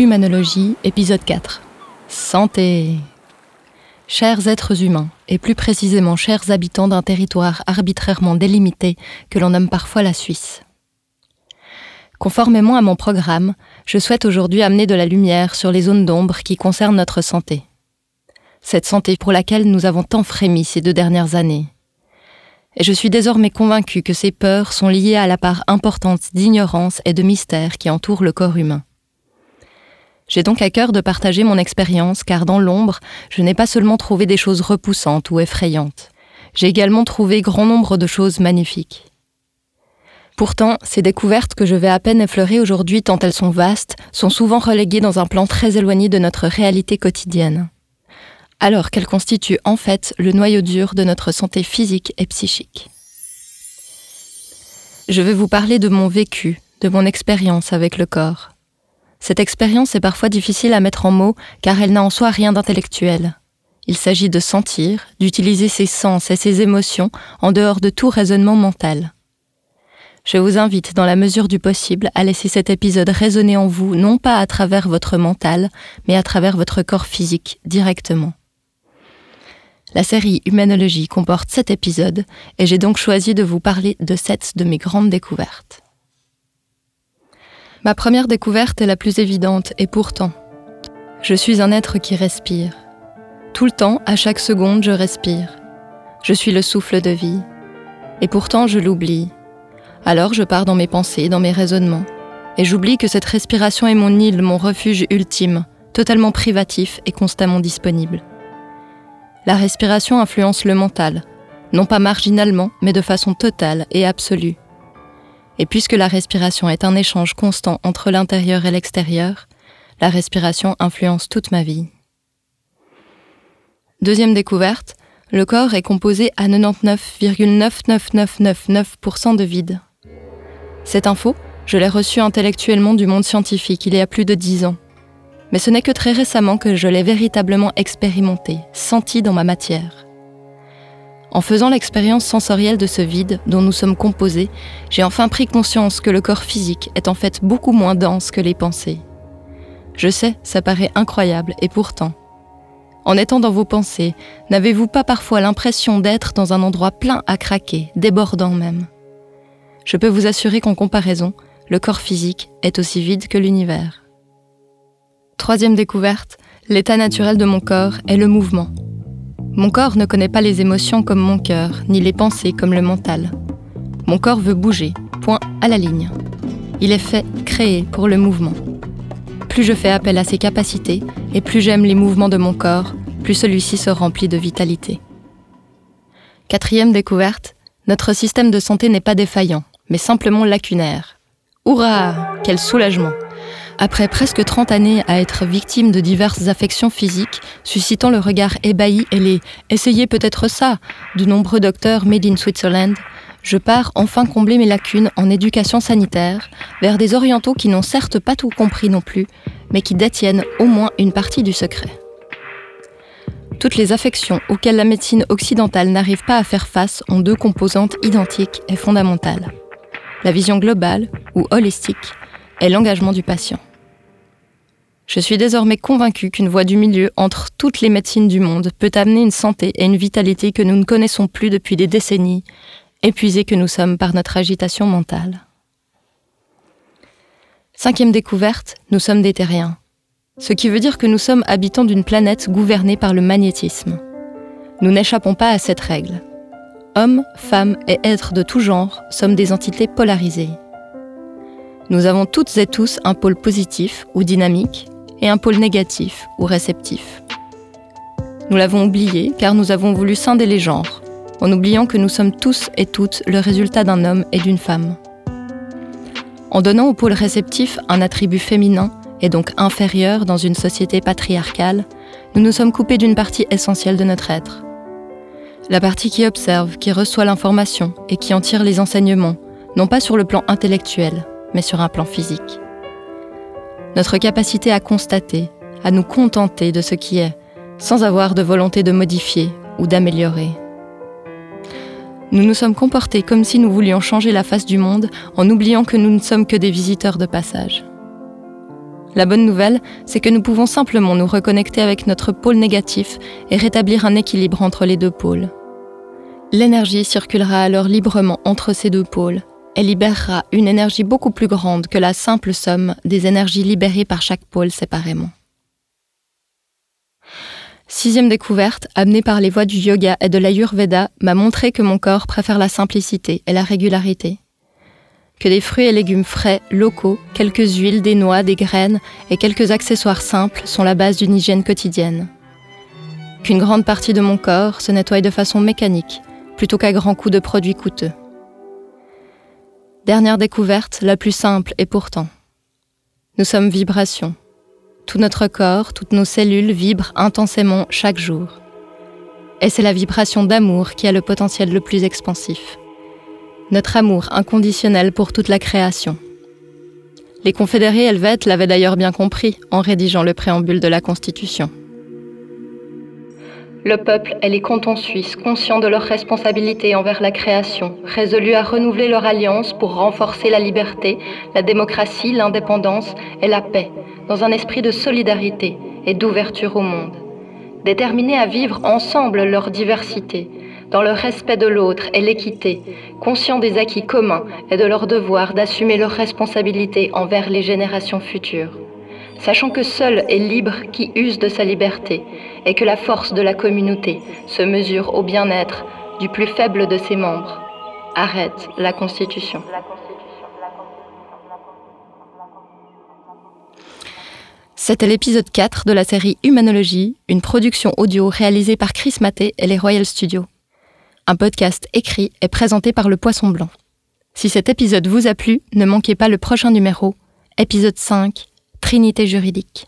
Humanologie, épisode 4. Santé. Chers êtres humains, et plus précisément chers habitants d'un territoire arbitrairement délimité que l'on nomme parfois la Suisse. Conformément à mon programme, je souhaite aujourd'hui amener de la lumière sur les zones d'ombre qui concernent notre santé. Cette santé pour laquelle nous avons tant frémi ces deux dernières années. Et je suis désormais convaincu que ces peurs sont liées à la part importante d'ignorance et de mystère qui entoure le corps humain. J'ai donc à cœur de partager mon expérience car dans l'ombre, je n'ai pas seulement trouvé des choses repoussantes ou effrayantes, j'ai également trouvé grand nombre de choses magnifiques. Pourtant, ces découvertes que je vais à peine effleurer aujourd'hui tant elles sont vastes, sont souvent reléguées dans un plan très éloigné de notre réalité quotidienne. Alors qu'elles constituent en fait le noyau dur de notre santé physique et psychique. Je vais vous parler de mon vécu, de mon expérience avec le corps. Cette expérience est parfois difficile à mettre en mots car elle n'a en soi rien d'intellectuel. Il s'agit de sentir, d'utiliser ses sens et ses émotions en dehors de tout raisonnement mental. Je vous invite, dans la mesure du possible, à laisser cet épisode résonner en vous, non pas à travers votre mental, mais à travers votre corps physique, directement. La série Humanologie comporte sept épisodes, et j'ai donc choisi de vous parler de sept de mes grandes découvertes. Ma première découverte est la plus évidente, et pourtant, je suis un être qui respire. Tout le temps, à chaque seconde, je respire. Je suis le souffle de vie. Et pourtant, je l'oublie, alors je pars dans mes pensées, dans mes raisonnements, et j'oublie que cette respiration est mon île, mon refuge ultime, totalement privatif et constamment disponible. La respiration influence le mental, non pas marginalement, mais de façon totale et absolue. Et puisque la respiration est un échange constant entre l'intérieur et l'extérieur, la respiration influence toute ma vie. Deuxième découverte, le corps est composé à 99,99999% de vide. Cette info, je l'ai reçue intellectuellement du monde scientifique il y a plus de dix ans. Mais ce n'est que très récemment que je l'ai véritablement expérimenté, senti dans ma matière. En faisant l'expérience sensorielle de ce vide dont nous sommes composés, j'ai enfin pris conscience que le corps physique est en fait beaucoup moins dense que les pensées. Je sais, ça paraît incroyable, et pourtant. En étant dans vos pensées, n'avez-vous pas parfois l'impression d'être dans un endroit plein à craquer, débordant même? Je peux vous assurer qu'en comparaison, le corps physique est aussi vide que l'univers. Troisième découverte, l'état naturel de mon corps est le mouvement. Mon corps ne connaît pas les émotions comme mon cœur, ni les pensées comme le mental. Mon corps veut bouger, point à la ligne. Il est fait, créé pour le mouvement. Plus je fais appel à ses capacités, et plus j'aime les mouvements de mon corps, plus celui-ci se remplit de vitalité. Quatrième découverte, notre système de santé n'est pas défaillant mais simplement lacunaire. Hurrah Quel soulagement Après presque 30 années à être victime de diverses affections physiques, suscitant le regard ébahi et les Essayez peut-être ça de nombreux docteurs made in Switzerland, je pars enfin combler mes lacunes en éducation sanitaire vers des orientaux qui n'ont certes pas tout compris non plus, mais qui détiennent au moins une partie du secret. Toutes les affections auxquelles la médecine occidentale n'arrive pas à faire face ont deux composantes identiques et fondamentales la vision globale ou holistique est l'engagement du patient. Je suis désormais convaincu qu'une voie du milieu entre toutes les médecines du monde peut amener une santé et une vitalité que nous ne connaissons plus depuis des décennies, épuisés que nous sommes par notre agitation mentale. Cinquième découverte, nous sommes des terriens. Ce qui veut dire que nous sommes habitants d'une planète gouvernée par le magnétisme. Nous n'échappons pas à cette règle. Hommes, femmes et êtres de tout genre sommes des entités polarisées. Nous avons toutes et tous un pôle positif ou dynamique et un pôle négatif ou réceptif. Nous l'avons oublié car nous avons voulu scinder les genres, en oubliant que nous sommes tous et toutes le résultat d'un homme et d'une femme. En donnant au pôle réceptif un attribut féminin et donc inférieur dans une société patriarcale, nous nous sommes coupés d'une partie essentielle de notre être la partie qui observe, qui reçoit l'information et qui en tire les enseignements, non pas sur le plan intellectuel, mais sur un plan physique. Notre capacité à constater, à nous contenter de ce qui est, sans avoir de volonté de modifier ou d'améliorer. Nous nous sommes comportés comme si nous voulions changer la face du monde en oubliant que nous ne sommes que des visiteurs de passage. La bonne nouvelle, c'est que nous pouvons simplement nous reconnecter avec notre pôle négatif et rétablir un équilibre entre les deux pôles. L'énergie circulera alors librement entre ces deux pôles et libérera une énergie beaucoup plus grande que la simple somme des énergies libérées par chaque pôle séparément. Sixième découverte, amenée par les voies du yoga et de l'ayurveda, m'a montré que mon corps préfère la simplicité et la régularité que des fruits et légumes frais, locaux, quelques huiles, des noix, des graines et quelques accessoires simples sont la base d'une hygiène quotidienne. Qu'une grande partie de mon corps se nettoie de façon mécanique, plutôt qu'à grands coups de produits coûteux. Dernière découverte, la plus simple et pourtant. Nous sommes vibration. Tout notre corps, toutes nos cellules vibrent intensément chaque jour. Et c'est la vibration d'amour qui a le potentiel le plus expansif notre amour inconditionnel pour toute la création. Les confédérés helvètes l'avaient d'ailleurs bien compris en rédigeant le préambule de la Constitution. Le peuple et les cantons suisses, conscients de leur responsabilité envers la création, résolus à renouveler leur alliance pour renforcer la liberté, la démocratie, l'indépendance et la paix, dans un esprit de solidarité et d'ouverture au monde. Déterminés à vivre ensemble leur diversité, dans le respect de l'autre et l'équité, conscients des acquis communs et de leur devoir d'assumer leurs responsabilités envers les générations futures. Sachant que seul est libre qui use de sa liberté et que la force de la communauté se mesure au bien-être du plus faible de ses membres. Arrête la Constitution. C'était l'épisode 4 de la série Humanologie, une production audio réalisée par Chris Maté et les Royal Studios un podcast écrit et présenté par le Poisson Blanc. Si cet épisode vous a plu, ne manquez pas le prochain numéro, épisode 5, Trinité juridique.